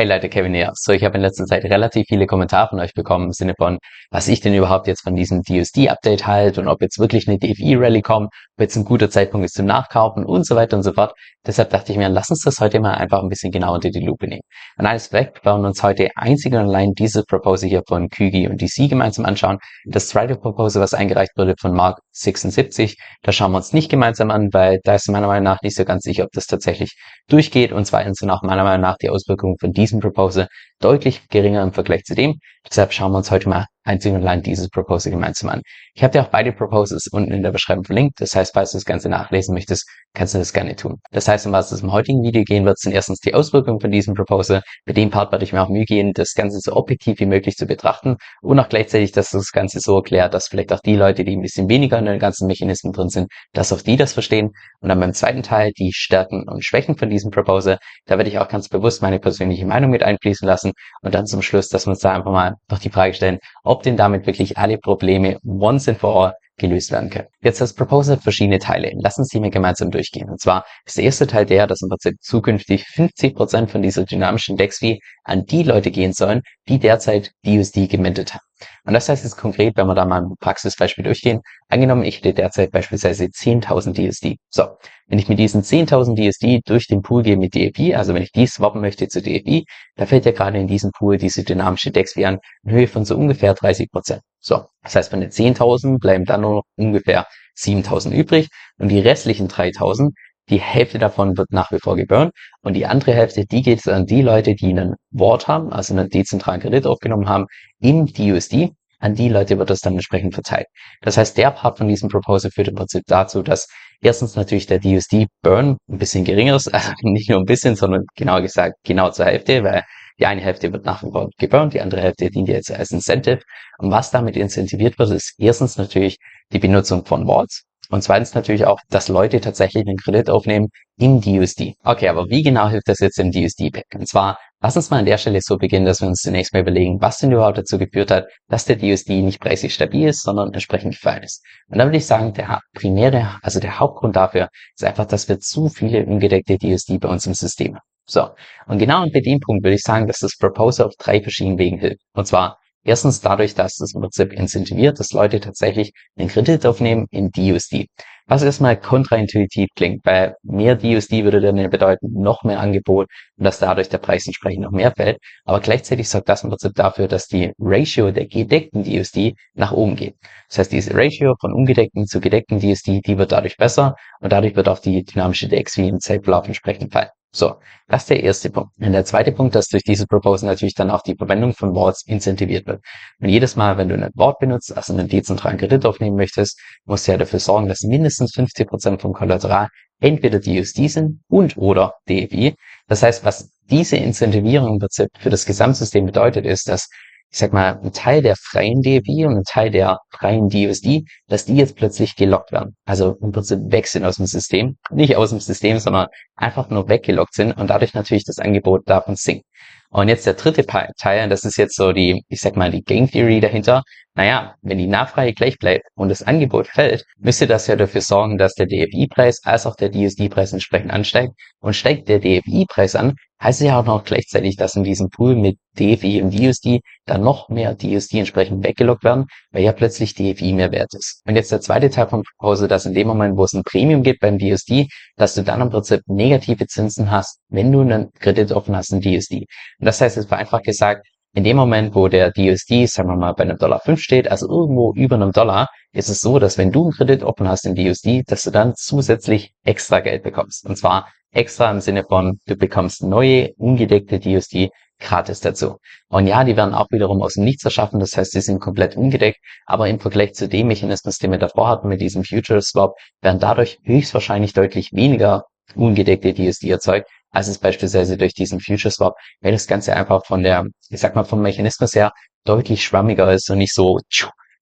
Hey Leute, Kevin hier. So, ich habe in letzter Zeit relativ viele Kommentare von euch bekommen im Sinne von, was ich denn überhaupt jetzt von diesem DUSD-Update halte und ob jetzt wirklich eine DFI-Rally kommt, ob jetzt ein guter Zeitpunkt ist zum Nachkaufen und so weiter und so fort. Deshalb dachte ich mir, lass uns das heute mal einfach ein bisschen genauer unter die Lupe nehmen. Und alles weg, wir wollen uns heute einzig und allein diese Proposal hier von Kügi und DC gemeinsam anschauen. Das zweite Proposal, was eingereicht wurde von Mark 76, da schauen wir uns nicht gemeinsam an, weil da ist meiner Meinung nach nicht so ganz sicher, ob das tatsächlich durchgeht und zweitens sind auch meiner Meinung nach die Auswirkungen von diesem Proposal deutlich geringer im Vergleich zu dem. Deshalb schauen wir uns heute mal einzig und allein dieses Proposal gemeinsam an. Ich habe dir auch beide Proposals unten in der Beschreibung verlinkt. Das heißt, falls du das Ganze nachlesen möchtest, kannst du das gerne tun. Das heißt, um was es im heutigen Video gehen wird, sind erstens die Auswirkungen von diesem Proposal. Bei dem Part werde ich mir auch Mühe gehen, das Ganze so objektiv wie möglich zu betrachten und auch gleichzeitig, dass das Ganze so erklärt, dass vielleicht auch die Leute, die ein bisschen weniger in den ganzen Mechanismen drin sind, dass auch die das verstehen. Und dann beim zweiten Teil die Stärken und Schwächen von diesem Proposal. Da werde ich auch ganz bewusst meine persönliche Meinung mit einfließen lassen und dann zum Schluss, dass wir uns da einfach mal noch die Frage stellen, ob denn damit wirklich alle Probleme once and for all gelöst werden können. Jetzt das Proposal hat verschiedene Teile. Lass uns die gemeinsam durchgehen. Und zwar ist der erste Teil der, dass im Prinzip zukünftig 50 Prozent von dieser dynamischen DEX-Fee an die Leute gehen sollen, die derzeit DUSD gemintet haben. Und das heißt jetzt konkret, wenn wir da mal ein Praxisbeispiel durchgehen, angenommen, ich hätte derzeit beispielsweise 10.000 DSD. So, wenn ich mit diesen 10.000 DSD durch den Pool gehe mit DFI, also wenn ich die swappen möchte zu DFI, da fällt ja gerade in diesem Pool diese dynamische DEX-Fee an, in Höhe von so ungefähr 30 Prozent. So, das heißt, von den 10.000 bleiben dann nur noch ungefähr 7.000 übrig und die restlichen 3.000, die Hälfte davon wird nach wie vor geburnt und die andere Hälfte, die geht an die Leute, die einen Wort haben, also einen dezentralen Kredit aufgenommen haben im DUSD. An die Leute wird das dann entsprechend verteilt. Das heißt, der Part von diesem Proposal führt im Prinzip dazu, dass erstens natürlich der DUSD-Burn ein bisschen geringer ist, also nicht nur ein bisschen, sondern genauer gesagt genau zur Hälfte, weil die eine Hälfte wird nach wie vor geburnt, die andere Hälfte dient jetzt als Incentive. Und was damit incentiviert wird, ist erstens natürlich die Benutzung von Vaults. Und zweitens natürlich auch, dass Leute tatsächlich einen Kredit aufnehmen im DUSD. Okay, aber wie genau hilft das jetzt im DUSD-Pack? Und zwar, lass uns mal an der Stelle so beginnen, dass wir uns zunächst mal überlegen, was denn überhaupt dazu geführt hat, dass der DUSD nicht preislich stabil ist, sondern entsprechend gefallen ist. Und da würde ich sagen, der primäre, also der Hauptgrund dafür ist einfach, dass wir zu viele ungedeckte DUSD bei uns im System haben. So, und genau bei dem Punkt würde ich sagen, dass das Proposal auf drei verschiedenen Wegen hilft. Und zwar Erstens dadurch, dass das im Prinzip incentiviert, dass Leute tatsächlich einen Kredit aufnehmen in DUSD. Was erstmal kontraintuitiv klingt, weil mehr DUSD würde dann bedeuten, noch mehr Angebot und dass dadurch der Preis entsprechend noch mehr fällt. Aber gleichzeitig sorgt das im Prinzip dafür, dass die Ratio der gedeckten DUSD nach oben geht. Das heißt, diese Ratio von ungedeckten zu gedeckten DUSD, die wird dadurch besser und dadurch wird auch die dynamische DXV im Zeitverlauf entsprechend fallen. So, das ist der erste Punkt. Und der zweite Punkt, dass durch diese Proposal natürlich dann auch die Verwendung von Vaults incentiviert wird. Und jedes Mal, wenn du ein Vault benutzt, also einen dezentralen Kredit aufnehmen möchtest, musst du ja dafür sorgen, dass mindestens 50 Prozent vom Kollateral entweder DUSD sind und oder DFI. Das heißt, was diese Incentivierung im Prinzip für das Gesamtsystem bedeutet, ist, dass ich sag mal, ein Teil der freien DFI und ein Teil der freien DUSD, dass die jetzt plötzlich gelockt werden. Also im Prinzip weg sind aus dem System. Nicht aus dem System, sondern einfach nur weggelockt sind und dadurch natürlich das Angebot davon sinkt. Und jetzt der dritte Teil, das ist jetzt so die, ich sag mal, die Game Theory dahinter. Naja, wenn die Nachfrage gleich bleibt und das Angebot fällt, müsste das ja dafür sorgen, dass der DFI-Preis als auch der DSD-Preis entsprechend ansteigt. Und steigt der DFI-Preis an, heißt es ja auch noch gleichzeitig, dass in diesem Pool mit DFI und DUSD dann noch mehr DUSD entsprechend weggelockt werden, weil ja plötzlich DFI mehr wert ist. Und jetzt der zweite Teil von Proposal, dass in dem Moment, wo es ein Premium gibt beim DUSD, dass du dann im Prinzip negative Zinsen hast, wenn du einen Kredit offen hast in DUSD. Und das heißt jetzt vereinfacht gesagt, in dem Moment, wo der DUSD, sagen wir mal, bei einem Dollar 5 steht, also irgendwo über einem Dollar, ist es so, dass wenn du einen Kredit offen hast in DUSD, dass du dann zusätzlich extra Geld bekommst. Und zwar extra im Sinne von, du bekommst neue, ungedeckte DUSD gratis dazu. Und ja, die werden auch wiederum aus dem Nichts erschaffen, das heißt, sie sind komplett ungedeckt, aber im Vergleich zu dem Mechanismus, den wir davor hatten mit diesem Future Swap, werden dadurch höchstwahrscheinlich deutlich weniger ungedeckte DSD erzeugt, als es beispielsweise durch diesen Future Swap, weil das Ganze einfach von der, ich sag mal, vom Mechanismus her deutlich schwammiger ist und nicht so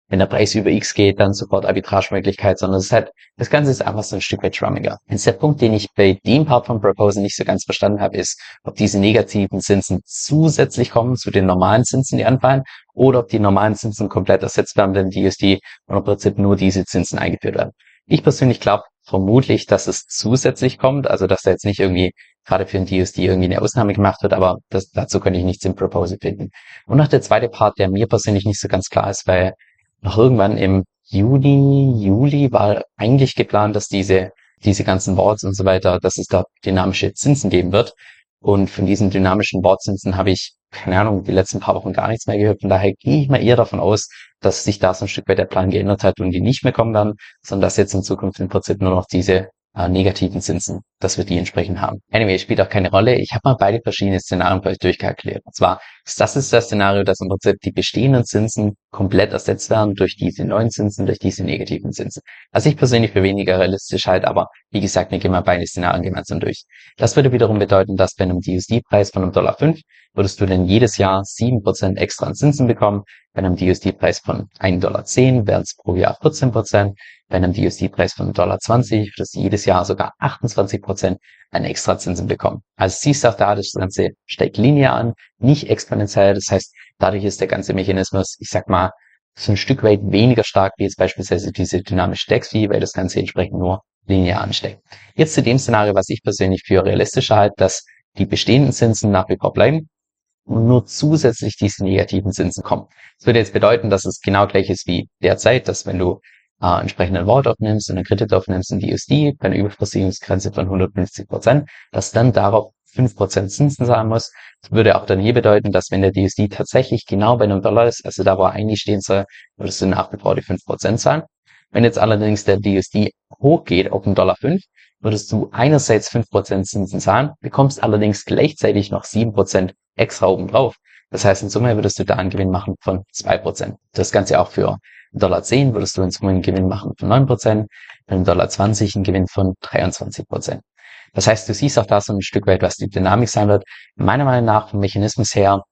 wenn der Preis über X geht, dann sofort Arbitragemöglichkeit, sondern es ist halt, das Ganze ist einfach so ein Stück weit schwammiger. Jetzt der Punkt, den ich bei dem Part von Proposal nicht so ganz verstanden habe, ist, ob diese negativen Zinsen zusätzlich kommen zu den normalen Zinsen, die anfallen, oder ob die normalen Zinsen komplett ersetzt werden, wenn die USD und im Prinzip nur diese Zinsen eingeführt werden. Ich persönlich glaube vermutlich, dass es zusätzlich kommt, also dass da jetzt nicht irgendwie gerade für ein DSD irgendwie eine Ausnahme gemacht wird, aber das, dazu könnte ich nichts im Proposal finden. Und noch der zweite Part, der mir persönlich nicht so ganz klar ist, weil noch irgendwann im Juni, Juli war eigentlich geplant, dass diese, diese ganzen Boards und so weiter, dass es da dynamische Zinsen geben wird. Und von diesen dynamischen Boardzinsen habe ich, keine Ahnung, die letzten paar Wochen gar nichts mehr gehört. Von daher gehe ich mal eher davon aus, dass sich da so ein Stück weit der Plan geändert hat und die nicht mehr kommen werden, sondern dass jetzt in Zukunft im Prinzip nur noch diese äh, negativen Zinsen, dass wir die entsprechend haben. Anyway, spielt auch keine Rolle. Ich habe mal beide verschiedene Szenarien für euch durchkalkuliert. Und zwar das ist das Szenario, dass im Prinzip die bestehenden Zinsen komplett ersetzt werden durch diese neuen Zinsen, durch diese negativen Zinsen. Was ich persönlich für weniger realistisch halte, aber wie gesagt, wir gehen mal beide Szenarien gemeinsam durch. Das würde wiederum bedeuten, dass bei einem DUSD-Preis von einem Dollar 5 würdest du dann jedes Jahr 7% extra an Zinsen bekommen. Bei einem DUSD-Preis von 1,10 Dollar wären es pro Jahr 14%. Bei einem DUSD-Preis von 1,20 Dollar würdest du jedes Jahr sogar 28% an Extrazinsen bekommen. Also siehst du auch da, das Ganze steigt linear an, nicht exponentiell. Das heißt, dadurch ist der ganze Mechanismus, ich sag mal, so ein Stück weit weniger stark wie jetzt beispielsweise diese dynamische DEX-Fee, weil das Ganze entsprechend nur linear ansteigt. Jetzt zu dem Szenario, was ich persönlich für realistischer halte, dass die bestehenden Zinsen nach wie vor bleiben und nur zusätzlich diese negativen Zinsen kommen. Das würde jetzt bedeuten, dass es genau gleich ist wie derzeit, dass wenn du äh, entsprechenden Wort aufnimmst einen Kredit aufnimmst in die USD bei einer Überversicherungsgrenze von 150 Prozent, dass dann darauf 5% Zinsen zahlen muss. Das würde auch dann hier bedeuten, dass wenn der DSD tatsächlich genau bei einem Dollar ist, also da wo er eigentlich stehen soll, würdest du nach wie vor die 5% zahlen. Wenn jetzt allerdings der DSD hochgeht auf einen Dollar 5, würdest du einerseits 5% Zinsen zahlen, bekommst allerdings gleichzeitig noch 7% extra oben drauf. Das heißt, in Summe würdest du da einen Gewinn machen von 2%. Das Ganze auch für Dollar 10 würdest du in Summe einen Gewinn machen von 9%, bei einem Dollar 20 einen Gewinn von 23%. Das heißt, du siehst auch da so ein Stück weit, was die Dynamik sein wird. Meiner Meinung nach vom Mechanismus her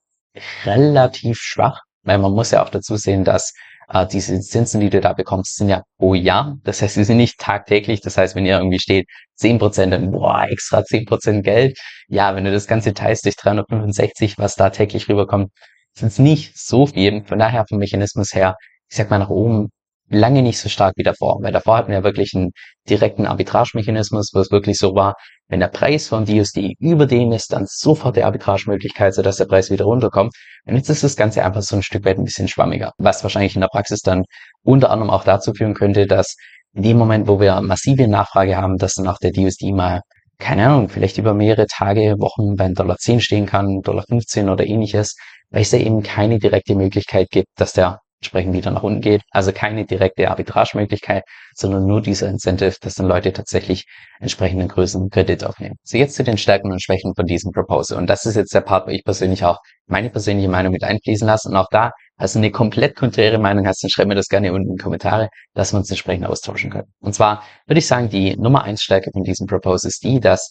relativ schwach, weil man muss ja auch dazu sehen, dass äh, diese Zinsen, die du da bekommst, sind ja pro Jahr. Das heißt, sie sind nicht tagtäglich. Das heißt, wenn ihr irgendwie steht 10%, dann boah, extra 10% Geld. Ja, wenn du das Ganze teilst durch 365, was da täglich rüberkommt, sind es nicht so viel. Von daher vom Mechanismus her, ich sag mal nach oben, lange nicht so stark wie davor, weil davor hatten wir wirklich einen direkten Arbitragemechanismus, wo es wirklich so war, wenn der Preis von DUSD über dem ist, dann sofort die Arbitragemöglichkeit, sodass der Preis wieder runterkommt. Und jetzt ist das Ganze einfach so ein Stück weit ein bisschen schwammiger, was wahrscheinlich in der Praxis dann unter anderem auch dazu führen könnte, dass in dem Moment, wo wir massive Nachfrage haben, dass dann auch der DUSD mal keine Ahnung, vielleicht über mehrere Tage, Wochen beim Dollar 10 stehen kann, Dollar 15 oder ähnliches, weil es da eben keine direkte Möglichkeit gibt, dass der entsprechend wieder nach unten geht. Also keine direkte Arbitragemöglichkeit, sondern nur dieser Incentive, dass dann Leute tatsächlich entsprechenden Größen Kredit aufnehmen. So jetzt zu den Stärken und Schwächen von diesem Proposal. Und das ist jetzt der Part, wo ich persönlich auch meine persönliche Meinung mit einfließen lasse. Und auch da, also eine komplett konträre Meinung hast, dann schreib mir das gerne unten in die Kommentare, dass wir uns entsprechend austauschen können. Und zwar würde ich sagen, die Nummer eins Stärke von diesem Proposal ist die, dass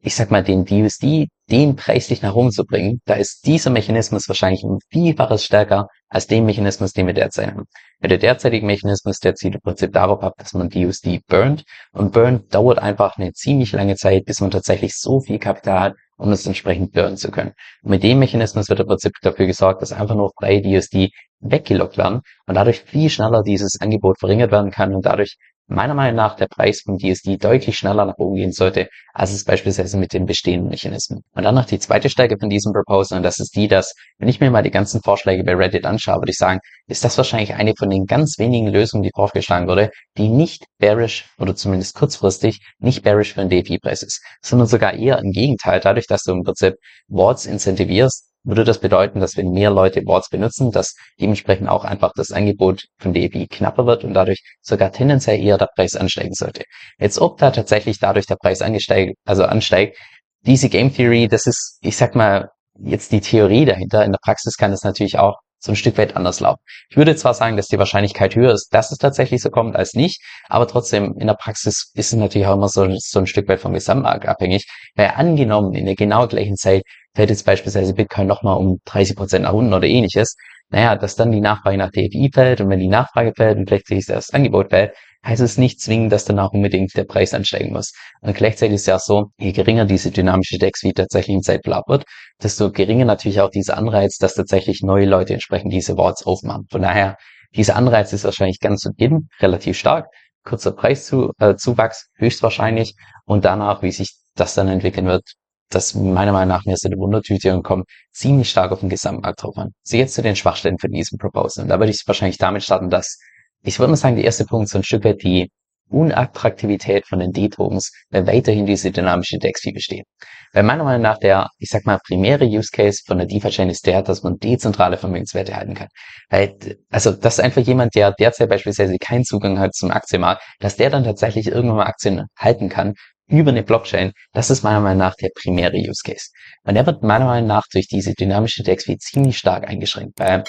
ich sag mal, den DUSD, den preislich nach oben zu bringen, da ist dieser Mechanismus wahrscheinlich ein Vielfaches stärker als den Mechanismus, den wir derzeit haben. Ja, der derzeitige Mechanismus, der zielt im Prinzip darauf ab, dass man DUSD burnt. Und burnt dauert einfach eine ziemlich lange Zeit, bis man tatsächlich so viel Kapital hat, um es entsprechend burnen zu können. Und mit dem Mechanismus wird im Prinzip dafür gesorgt, dass einfach nur freie DUSD weggelockt werden und dadurch viel schneller dieses Angebot verringert werden kann und dadurch meiner Meinung nach der Preis vom DSD deutlich schneller nach oben gehen sollte, als es beispielsweise mit den bestehenden Mechanismen. Und dann noch die zweite Stärke von diesem Proposal, und das ist die, dass, wenn ich mir mal die ganzen Vorschläge bei Reddit anschaue, würde ich sagen, ist das wahrscheinlich eine von den ganz wenigen Lösungen, die vorgeschlagen wurde, die nicht bearish oder zumindest kurzfristig nicht bearish für den DFI-Preis ist, sondern sogar eher im Gegenteil, dadurch, dass du im Prinzip Boards incentivierst, würde das bedeuten, dass wenn mehr Leute Boards benutzen, dass dementsprechend auch einfach das Angebot von DFI knapper wird und dadurch sogar tendenziell eher der Preis ansteigen sollte. Jetzt ob da tatsächlich dadurch der Preis angesteigt, also ansteigt, diese Game Theory, das ist, ich sag mal, jetzt die Theorie dahinter. In der Praxis kann das natürlich auch so ein Stück weit anders laufen. Ich würde zwar sagen, dass die Wahrscheinlichkeit höher ist, dass es tatsächlich so kommt, als nicht, aber trotzdem in der Praxis ist es natürlich auch immer so, so ein Stück weit vom Gesamtmarkt abhängig, weil angenommen in der genau gleichen Zeit fällt jetzt beispielsweise Bitcoin nochmal um 30 Prozent nach unten oder ähnliches, naja, dass dann die Nachfrage nach DFI fällt und wenn die Nachfrage fällt und gleichzeitig das Angebot fällt, heißt es nicht zwingend, dass dann auch unbedingt der Preis ansteigen muss. Und gleichzeitig ist ja so, je geringer diese dynamische DEX-Fee tatsächlich im Zeitverlauf wird, desto geringer natürlich auch dieser Anreiz, dass tatsächlich neue Leute entsprechend diese Wards aufmachen. Von daher, dieser Anreiz ist wahrscheinlich ganz zu Beginn relativ stark, kurzer Preiszuwachs äh, höchstwahrscheinlich und danach, wie sich das dann entwickeln wird, das meiner Meinung nach mehr so eine Wundertüte und kommt ziemlich stark auf den Gesamtmarkt drauf an. So jetzt zu den Schwachstellen für diesen Proposal. Und da würde ich wahrscheinlich damit starten, dass ich würde mal sagen, der erste Punkt so ein Stück weit die Unattraktivität von den D-Tokens, wenn weiterhin diese dynamische DEX-Fee besteht. Weil meiner Meinung nach der, ich sag mal, primäre Use Case von der DeFi-Chain ist der, dass man dezentrale Vermögenswerte halten kann. Weil, also, dass einfach jemand, der derzeit beispielsweise keinen Zugang hat zum Aktienmarkt, dass der dann tatsächlich irgendwann mal Aktien halten kann über eine Blockchain, das ist meiner Meinung nach der primäre Use Case. Und der wird meiner Meinung nach durch diese dynamische DEX-Fee ziemlich stark eingeschränkt. Weil,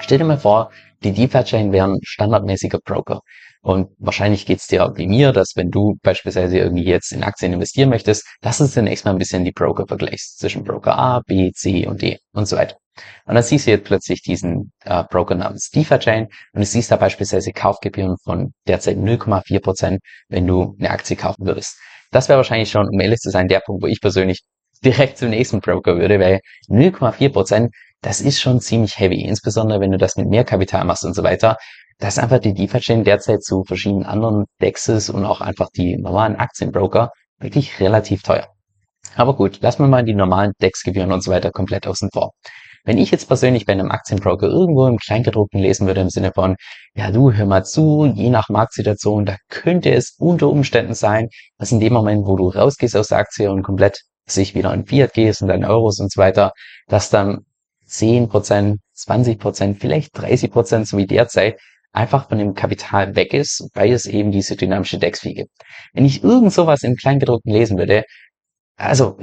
stell dir mal vor, die DeFi-Chain wären standardmäßiger Broker. Und wahrscheinlich geht's dir wie mir, dass wenn du beispielsweise irgendwie jetzt in Aktien investieren möchtest, dass du zunächst mal ein bisschen die Broker vergleichst. Zwischen Broker A, B, C und D und so weiter. Und dann siehst du jetzt plötzlich diesen äh, Broker namens DeFi-Chain und du siehst da beispielsweise Kaufgebühren von derzeit 0,4 Prozent, wenn du eine Aktie kaufen würdest. Das wäre wahrscheinlich schon, um ehrlich zu sein, der Punkt, wo ich persönlich direkt zum nächsten Broker würde, weil 0,4 Prozent, das ist schon ziemlich heavy, insbesondere wenn du das mit mehr Kapital machst und so weiter. Das ist einfach die DeFi-Chain derzeit zu verschiedenen anderen Dexes und auch einfach die normalen Aktienbroker wirklich relativ teuer. Aber gut, lassen wir mal die normalen Dex-Gebühren und so weiter komplett außen vor. Wenn ich jetzt persönlich bei einem Aktienbroker irgendwo im Kleingedruckten lesen würde im Sinne von, ja du, hör mal zu, je nach Marktsituation, da könnte es unter Umständen sein, dass in dem Moment, wo du rausgehst aus der Aktie und komplett sich wieder in Fiat gehst und dann Euros und so weiter, dass dann 10%, 20%, vielleicht 30%, so wie derzeit, einfach von dem Kapital weg ist, weil es eben diese dynamische DEX-Fee gibt. Wenn ich irgend sowas im Kleingedruckten lesen würde, also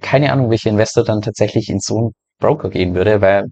keine Ahnung, welcher Investor dann tatsächlich in so einen Broker gehen würde, weil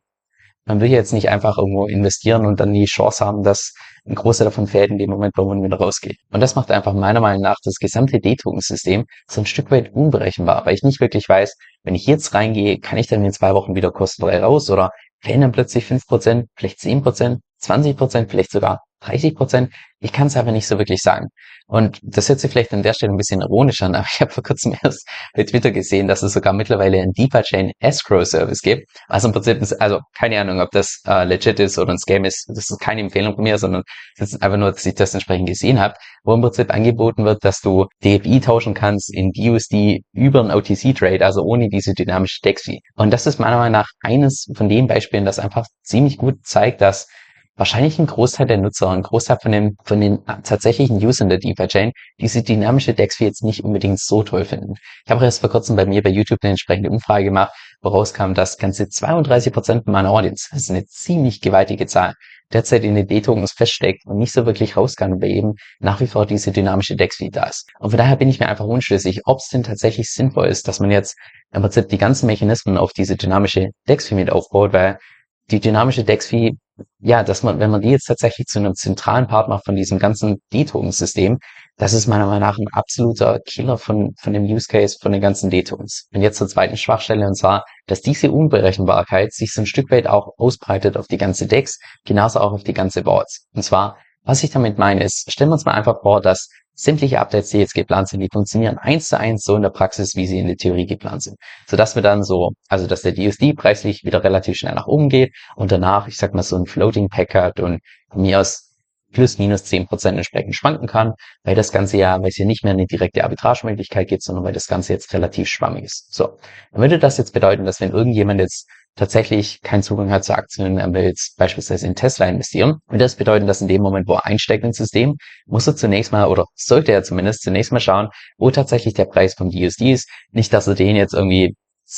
man will jetzt nicht einfach irgendwo investieren und dann die Chance haben, dass ein Großteil davon fällt in dem Moment, wo man wieder rausgeht. Und das macht einfach meiner Meinung nach das gesamte D-Token-System so ein Stück weit unberechenbar, weil ich nicht wirklich weiß, wenn ich jetzt reingehe, kann ich dann in zwei Wochen wieder kostenfrei raus oder fällen dann plötzlich fünf Prozent, vielleicht zehn Prozent, 20 Prozent, vielleicht sogar 30 Prozent. Ich kann es aber nicht so wirklich sagen. Und das hört sich vielleicht an der Stelle ein bisschen ironisch an, aber ich habe vor kurzem erst bei Twitter gesehen, dass es sogar mittlerweile einen DeFi-Chain Escrow Service gibt. Also im Prinzip, ist, also keine Ahnung, ob das äh, legit ist oder ein Scam ist. Das ist keine Empfehlung von mir, sondern das ist einfach nur, dass ich das entsprechend gesehen habe, wo im Prinzip angeboten wird, dass du DFI tauschen kannst in DUSD über einen OTC-Trade, also ohne diese dynamische DEX-Fee. Und das ist meiner Meinung nach eines von den Beispielen, das einfach ziemlich gut zeigt, dass wahrscheinlich ein Großteil der Nutzer, ein Großteil von den, von den tatsächlichen Usern der DeFi-Chain diese dynamische DEX-Fee jetzt nicht unbedingt so toll finden. Ich habe erst vor kurzem bei mir bei YouTube eine entsprechende Umfrage gemacht, woraus kam, dass ganze 32 Prozent meiner Audience, das ist eine ziemlich gewaltige Zahl, derzeit in den D-Tokens feststeckt und nicht so wirklich raus kann, weil eben nach wie vor diese dynamische DEX-Fee da ist. Und von daher bin ich mir einfach unschlüssig, ob es denn tatsächlich sinnvoll ist, dass man jetzt im Prinzip die ganzen Mechanismen auf diese dynamische DEX-Fee mit aufbaut, weil die dynamische DEX-Fee ja, dass man, wenn man die jetzt tatsächlich zu einem zentralen Part macht von diesem ganzen D-Token-System, das ist meiner Meinung nach ein absoluter Killer von, von dem Use Case von den ganzen D-Tokens. Und jetzt zur zweiten Schwachstelle, und zwar, dass diese Unberechenbarkeit sich so ein Stück weit auch ausbreitet auf die ganze Decks, genauso auch auf die ganze Boards. Und zwar, was ich damit meine, ist, stellen wir uns mal einfach vor, dass sämtliche Updates, die jetzt geplant sind, die funktionieren eins zu eins so in der Praxis, wie sie in der Theorie geplant sind. Sodass wir dann so, also dass der DUSD preislich wieder relativ schnell nach oben geht und danach, ich sag mal, so ein Floating Pack hat und mir aus plus minus zehn Prozent entsprechend schwanken kann, weil das Ganze ja, weil es hier nicht mehr eine direkte Arbitragemöglichkeit gibt, sondern weil das Ganze jetzt relativ schwammig ist. So, dann würde das jetzt bedeuten, dass wenn irgendjemand jetzt tatsächlich keinen Zugang hat zu Aktien, er will jetzt beispielsweise in Tesla investieren. Und das bedeutet, dass in dem Moment, wo er einsteigt ins System, muss er zunächst mal, oder sollte er zumindest zunächst mal schauen, wo tatsächlich der Preis vom DUSD ist. Nicht, dass er den jetzt irgendwie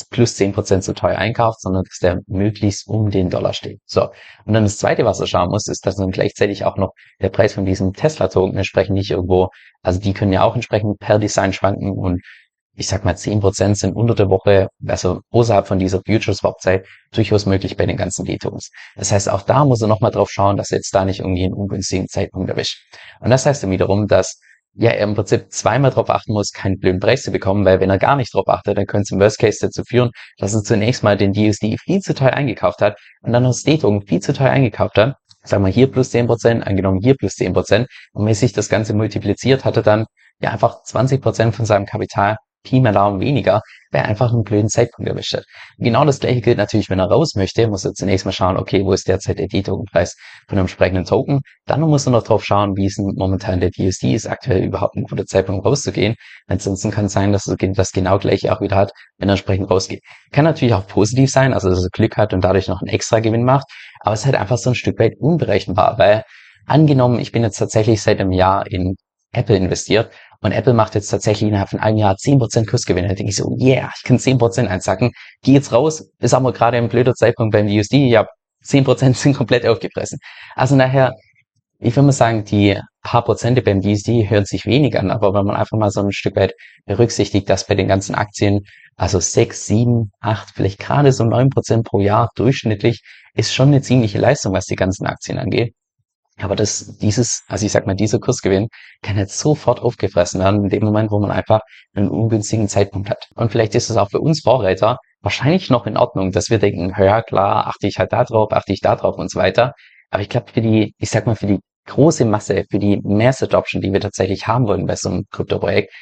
plus zehn Prozent zu teuer einkauft, sondern dass der möglichst um den Dollar steht. So. Und dann das zweite, was er schauen muss, ist, dass dann gleichzeitig auch noch der Preis von diesem Tesla-Token entsprechend nicht irgendwo, also die können ja auch entsprechend per Design schwanken und ich sag mal, zehn Prozent sind unter der Woche, also außerhalb von dieser Future Swap Zeit, durchaus möglich bei den ganzen D-Tokens. Das heißt, auch da muss er nochmal drauf schauen, dass er jetzt da nicht irgendwie einen ungünstigen Zeitpunkt erwischt. Und das heißt dann wiederum, dass ja, er im Prinzip zweimal darauf achten muss, keinen blöden Preis zu bekommen, weil wenn er gar nicht darauf achtet, dann könnte es im Worst Case dazu führen, dass er zunächst mal den DUSD viel zu teuer eingekauft hat und dann das D-Token viel zu teuer eingekauft hat. Sagen wir hier plus 10%, angenommen hier plus 10%. Und wenn sich das Ganze multipliziert, hat er dann ja einfach 20% von seinem Kapital Pi mal weniger, weil einfach einen blöden Zeitpunkt erwischt hat. Genau das gleiche gilt natürlich, wenn er raus möchte, muss er zunächst mal schauen, okay, wo ist derzeit der D-Token-Preis von einem entsprechenden Token. Dann muss er noch drauf schauen, wie ist momentan der DUSD, ist aktuell überhaupt ein guter Zeitpunkt rauszugehen. Ansonsten kann es sein, dass er das genau gleiche auch wieder hat, wenn er entsprechend rausgeht. Kann natürlich auch positiv sein, also dass er Glück hat und dadurch noch einen extra Gewinn macht, aber es ist halt einfach so ein Stück weit unberechenbar, weil angenommen, ich bin jetzt tatsächlich seit einem Jahr in Apple investiert und Apple macht jetzt tatsächlich innerhalb von einem Jahr 10% Kursgewinne. Da denke ich so, yeah, ich kann 10% einsacken. Geh jetzt raus, ist aber gerade ein blöder Zeitpunkt beim USD. Ja, 10% sind komplett aufgefressen. Also nachher, ich würde mal sagen, die paar Prozente beim DSD hören sich wenig an, aber wenn man einfach mal so ein Stück weit berücksichtigt, dass bei den ganzen Aktien also 6, 7, 8, vielleicht gerade so 9 Prozent pro Jahr durchschnittlich, ist schon eine ziemliche Leistung, was die ganzen Aktien angeht. Aber das, dieses, also ich sag mal, dieser Kursgewinn kann jetzt sofort aufgefressen werden in dem Moment, wo man einfach einen ungünstigen Zeitpunkt hat. Und vielleicht ist es auch für uns Vorreiter wahrscheinlich noch in Ordnung, dass wir denken, ja klar, achte ich halt da drauf, achte ich da drauf und so weiter. Aber ich glaube, für die, ich sag mal, für die große Masse, für die Mass Adoption, die wir tatsächlich haben wollen bei so einem Krypto-Projekt,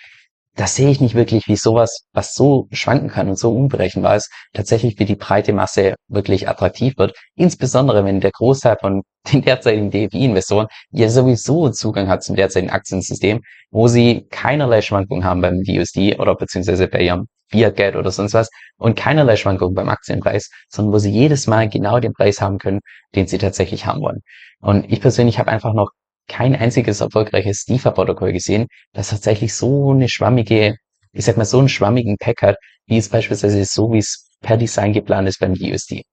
das sehe ich nicht wirklich, wie sowas, was so schwanken kann und so unberechenbar ist, tatsächlich für die breite Masse wirklich attraktiv wird. Insbesondere, wenn der Großteil von den derzeitigen DFI-Investoren ja sowieso Zugang hat zum derzeitigen Aktiensystem, wo sie keinerlei Schwankungen haben beim DUSD oder beziehungsweise bei ihrem Fiat-Geld oder sonst was und keinerlei Schwankungen beim Aktienpreis, sondern wo sie jedes Mal genau den Preis haben können, den sie tatsächlich haben wollen. Und ich persönlich habe einfach noch kein einziges erfolgreiches DeFi-Protokoll gesehen, das tatsächlich so eine schwammige, ich sag mal, so einen schwammigen Pack hat, wie es beispielsweise so, wie es per Design geplant ist beim USD.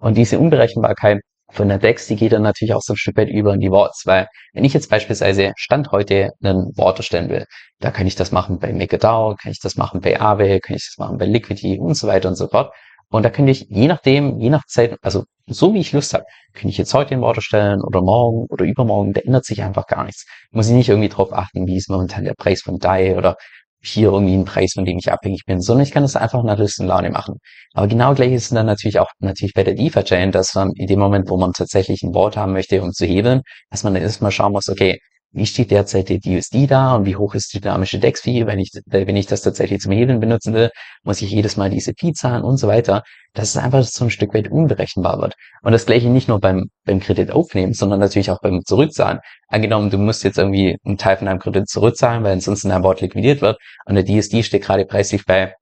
Und diese Unberechenbarkeit von der DEX, die geht dann natürlich auch so ein Stück weit über in die Worts, weil wenn ich jetzt beispielsweise Stand heute einen Wort erstellen will, da kann ich das machen bei MakerDAO, kann ich das machen bei Aave, kann ich das machen bei Liquidity und so weiter und so fort. Und da könnte ich je nachdem, je nach Zeit, also so wie ich Lust habe, könnte ich jetzt heute den Wort erstellen oder morgen oder übermorgen, da ändert sich einfach gar nichts. Muss ich nicht irgendwie drauf achten, wie ist momentan der Preis von DAI oder hier irgendwie ein Preis, von dem ich abhängig bin, sondern ich kann das einfach nach Lust und Laune machen. Aber genau gleich ist es dann natürlich auch natürlich bei der DeFi-Chain, dass man in dem Moment, wo man tatsächlich ein Wort haben möchte, um zu hebeln, dass man dann erstmal schauen muss, okay, wie steht derzeit die DUSD da und wie hoch ist die dynamische DEX-Fee, wenn ich, wenn ich das tatsächlich zum Hebeln benutzen will, muss ich jedes Mal diese Fee zahlen und so weiter, dass es einfach so ein Stück weit unberechenbar wird. Und das gleiche nicht nur beim, beim Kredit aufnehmen, sondern natürlich auch beim Zurückzahlen. Angenommen, du musst jetzt irgendwie einen Teil von deinem Kredit zurückzahlen, weil ansonsten dein Wort liquidiert wird und der DSD steht gerade preislich bei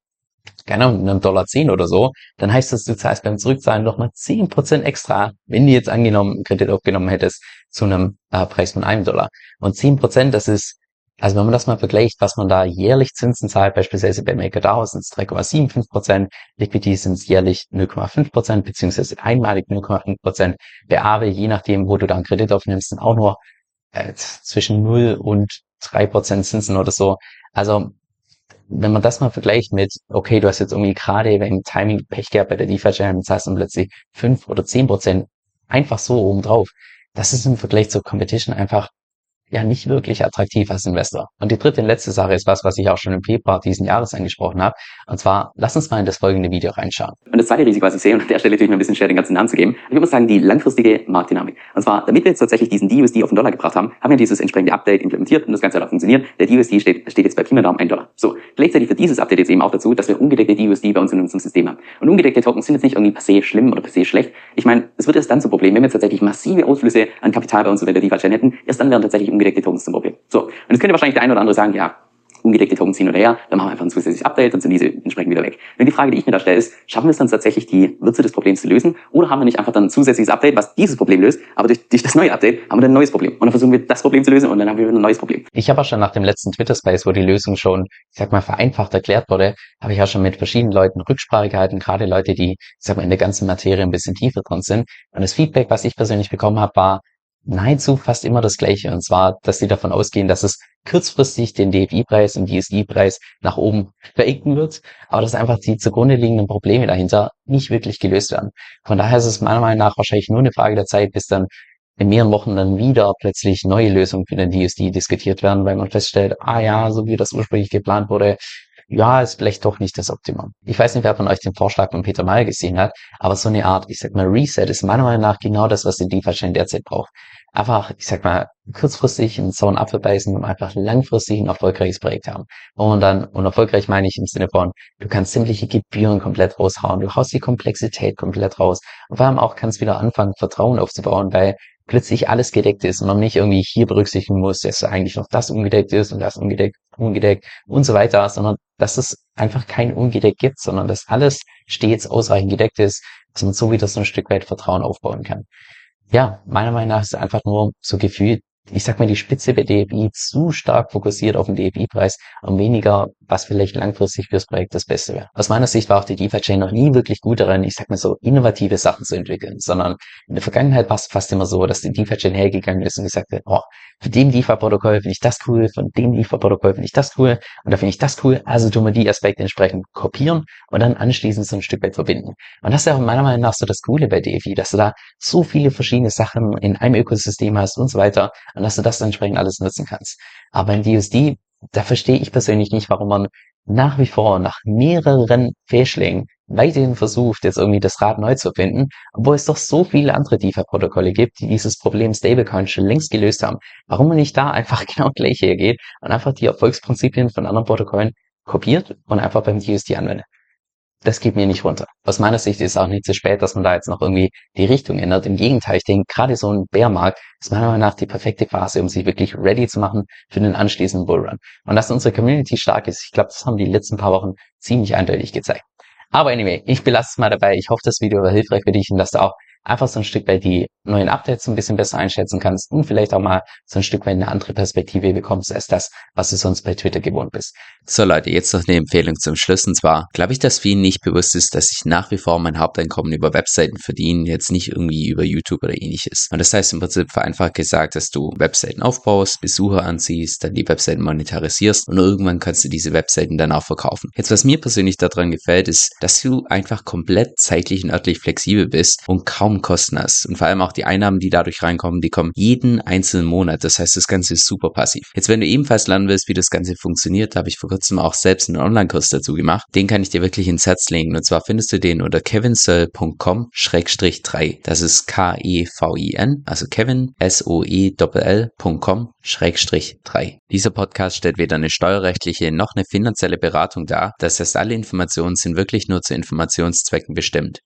keine Ahnung, einem Dollar zehn oder so, dann heißt das, du zahlst beim Zurückzahlen noch mal zehn Prozent extra, wenn du jetzt angenommen einen Kredit aufgenommen hättest zu einem äh, Preis von einem Dollar. Und zehn Prozent, das ist, also wenn man das mal vergleicht, was man da jährlich Zinsen zahlt, beispielsweise bei MakerDAO sind es 3,75 Prozent, Liquidity sind es jährlich 0,5 Prozent, beziehungsweise einmalig 0,5 Prozent. Bei Aave, je nachdem, wo du da einen Kredit aufnimmst, sind auch nur äh, zwischen 0 und 3 Prozent Zinsen oder so. Also wenn man das mal vergleicht mit, okay, du hast jetzt irgendwie gerade beim Timing Pech gehabt bei der DeFi-Challenge, zahlst du plötzlich fünf oder zehn Prozent einfach so oben drauf. Das ist im Vergleich zur Competition einfach ja nicht wirklich attraktiv als Investor. Und die dritte und letzte Sache ist was, was ich auch schon im Februar diesen Jahres angesprochen habe. Und zwar, lass uns mal in das folgende Video reinschauen. Und das zweite Risiko, was ich sehe, und an der Stelle natürlich noch ein bisschen schwer, den ganzen Namen zu geben, ich würde mal sagen, die langfristige Marktdynamik. Und zwar, damit wir jetzt tatsächlich diesen DUSD auf den Dollar gebracht haben, haben wir dieses entsprechende Update implementiert und das Ganze hat auch funktioniert. Der DUSD steht, steht jetzt bei Daumen 1 Dollar. So, gleichzeitig führt dieses Update jetzt eben auch dazu, dass wir ungedeckte DUSD bei uns in unserem System haben. Und ungedeckte Tokens sind jetzt nicht irgendwie per se schlimm oder per se schlecht. Ich meine, es wird erst dann zum Problem, wenn wir tatsächlich massive Ausflüsse an Kapital bei uns über der DeFi-Chain hätten, erst dann werden tatsächlich ungedeckte Tokens zum Problem. So, und jetzt könnte wahrscheinlich der eine oder andere sagen, ja, ungedeckte Tokens hin oder her, dann machen wir einfach ein zusätzliches Update, dann sind diese entsprechend wieder weg. Und die Frage, die ich mir da stelle, ist, schaffen wir es dann tatsächlich, die Würze des Problems zu lösen? Oder haben wir nicht einfach dann ein zusätzliches Update, was dieses Problem löst, aber durch, durch das neue Update haben wir dann ein neues Problem. Und dann versuchen wir das Problem zu lösen und dann haben wir wieder ein neues Problem. Ich habe auch schon nach dem letzten Twitter-Space, wo die Lösung schon, ich sag mal, vereinfacht erklärt wurde, habe ich auch schon mit verschiedenen Leuten Rücksprache gehalten, gerade Leute, die, ich sag mal, in der ganzen Materie ein bisschen tiefer drin sind. Und das Feedback, was ich persönlich bekommen habe, war, nahezu fast immer das Gleiche. Und zwar, dass sie davon ausgehen, dass es kurzfristig den DFI-Preis und DSI-Preis nach oben faken wird, aber dass einfach die zugrunde liegenden Probleme dahinter nicht wirklich gelöst werden. Von daher ist es meiner Meinung nach wahrscheinlich nur eine Frage der Zeit, bis dann in mehreren Wochen dann wieder plötzlich neue Lösungen für den DSD diskutiert werden, weil man feststellt, ah ja, so wie das ursprünglich geplant wurde, ja, ist vielleicht doch nicht das Optimum. Ich weiß nicht, wer von euch den Vorschlag von Peter Mayer gesehen hat, aber so eine Art, ich sag mal, Reset ist meiner Meinung nach genau das, was die DeFi-Chain derzeit braucht. Einfach, ich sag mal, kurzfristig einen Apfel beißen und einfach langfristig ein erfolgreiches Projekt haben. Und dann, und erfolgreich meine ich im Sinne von, du kannst sämtliche Gebühren komplett raushauen, du haust die Komplexität komplett raus und vor allem auch kannst wieder anfangen, Vertrauen aufzubauen, weil plötzlich alles gedeckt ist und man nicht irgendwie hier berücksichtigen muss, dass eigentlich noch das ungedeckt ist und das ungedeckt, ungedeckt und so weiter, sondern dass es einfach kein ungedeckt gibt, sondern dass alles stets ausreichend gedeckt ist, dass man so wieder so ein Stück weit Vertrauen aufbauen kann. Ja, meiner Meinung nach ist es einfach nur so gefühlt ich sag mal, die Spitze bei DFI zu stark fokussiert auf den DFI-Preis und weniger, was vielleicht langfristig fürs Projekt das Beste wäre. Aus meiner Sicht war auch die DeFi-Chain noch nie wirklich gut darin, ich sag mal so, innovative Sachen zu entwickeln, sondern in der Vergangenheit war es fast immer so, dass die DeFi-Chain hergegangen ist und gesagt hat, oh, für dem DeFi-Protokoll finde ich das cool, von dem DeFi-Protokoll finde ich das cool und da finde ich das cool, also tun wir die Aspekte entsprechend kopieren und dann anschließend so ein Stück weit verbinden. Und das ist ja meiner Meinung nach so das Coole bei DeFi, dass du da so viele verschiedene Sachen in einem Ökosystem hast und so weiter und dass du das entsprechend alles nutzen kannst. Aber in DSD, da verstehe ich persönlich nicht, warum man nach wie vor nach mehreren Fehlschlägen weiterhin versucht, jetzt irgendwie das Rad neu zu finden, obwohl es doch so viele andere DeFi-Protokolle gibt, die dieses Problem Stablecoin schon längst gelöst haben. Warum man nicht da einfach genau gleich hergeht und einfach die Erfolgsprinzipien von anderen Protokollen kopiert und einfach beim DSD anwendet das geht mir nicht runter. Aus meiner Sicht ist es auch nicht zu spät, dass man da jetzt noch irgendwie die Richtung ändert. Im Gegenteil, ich denke, gerade so ein Bärmarkt ist meiner Meinung nach die perfekte Phase, um sich wirklich ready zu machen für den anschließenden Bullrun. Und dass unsere Community stark ist, ich glaube, das haben die letzten paar Wochen ziemlich eindeutig gezeigt. Aber anyway, ich belasse es mal dabei. Ich hoffe, das Video war hilfreich für dich und dass du auch einfach so ein Stück weit die neuen Updates ein bisschen besser einschätzen kannst und vielleicht auch mal so ein Stück weit eine andere Perspektive bekommst als das, was du sonst bei Twitter gewohnt bist. So Leute, jetzt noch eine Empfehlung zum Schluss und zwar glaube ich, dass vielen nicht bewusst ist, dass ich nach wie vor mein Haupteinkommen über Webseiten verdiene, jetzt nicht irgendwie über YouTube oder ähnliches. Und das heißt im Prinzip vereinfacht gesagt, dass du Webseiten aufbaust, Besucher anziehst, dann die Webseiten monetarisierst und irgendwann kannst du diese Webseiten dann auch verkaufen. Jetzt was mir persönlich daran gefällt, ist, dass du einfach komplett zeitlich und örtlich flexibel bist und kaum Kosten hast. Und vor allem auch die Einnahmen die dadurch reinkommen, die kommen jeden einzelnen Monat. Das heißt, das Ganze ist super passiv. Jetzt, wenn du ebenfalls lernen willst, wie das Ganze funktioniert, habe ich vor kurzem auch selbst einen Online-Kurs dazu gemacht. Den kann ich dir wirklich ins Herz legen. Und zwar findest du den unter kevinsoe.com-3. Das ist K-E-V-I-N, also Kevin, S-O-E-L.com 3. Dieser Podcast stellt weder eine steuerrechtliche noch eine finanzielle Beratung dar. Das heißt, alle Informationen sind wirklich nur zu Informationszwecken bestimmt.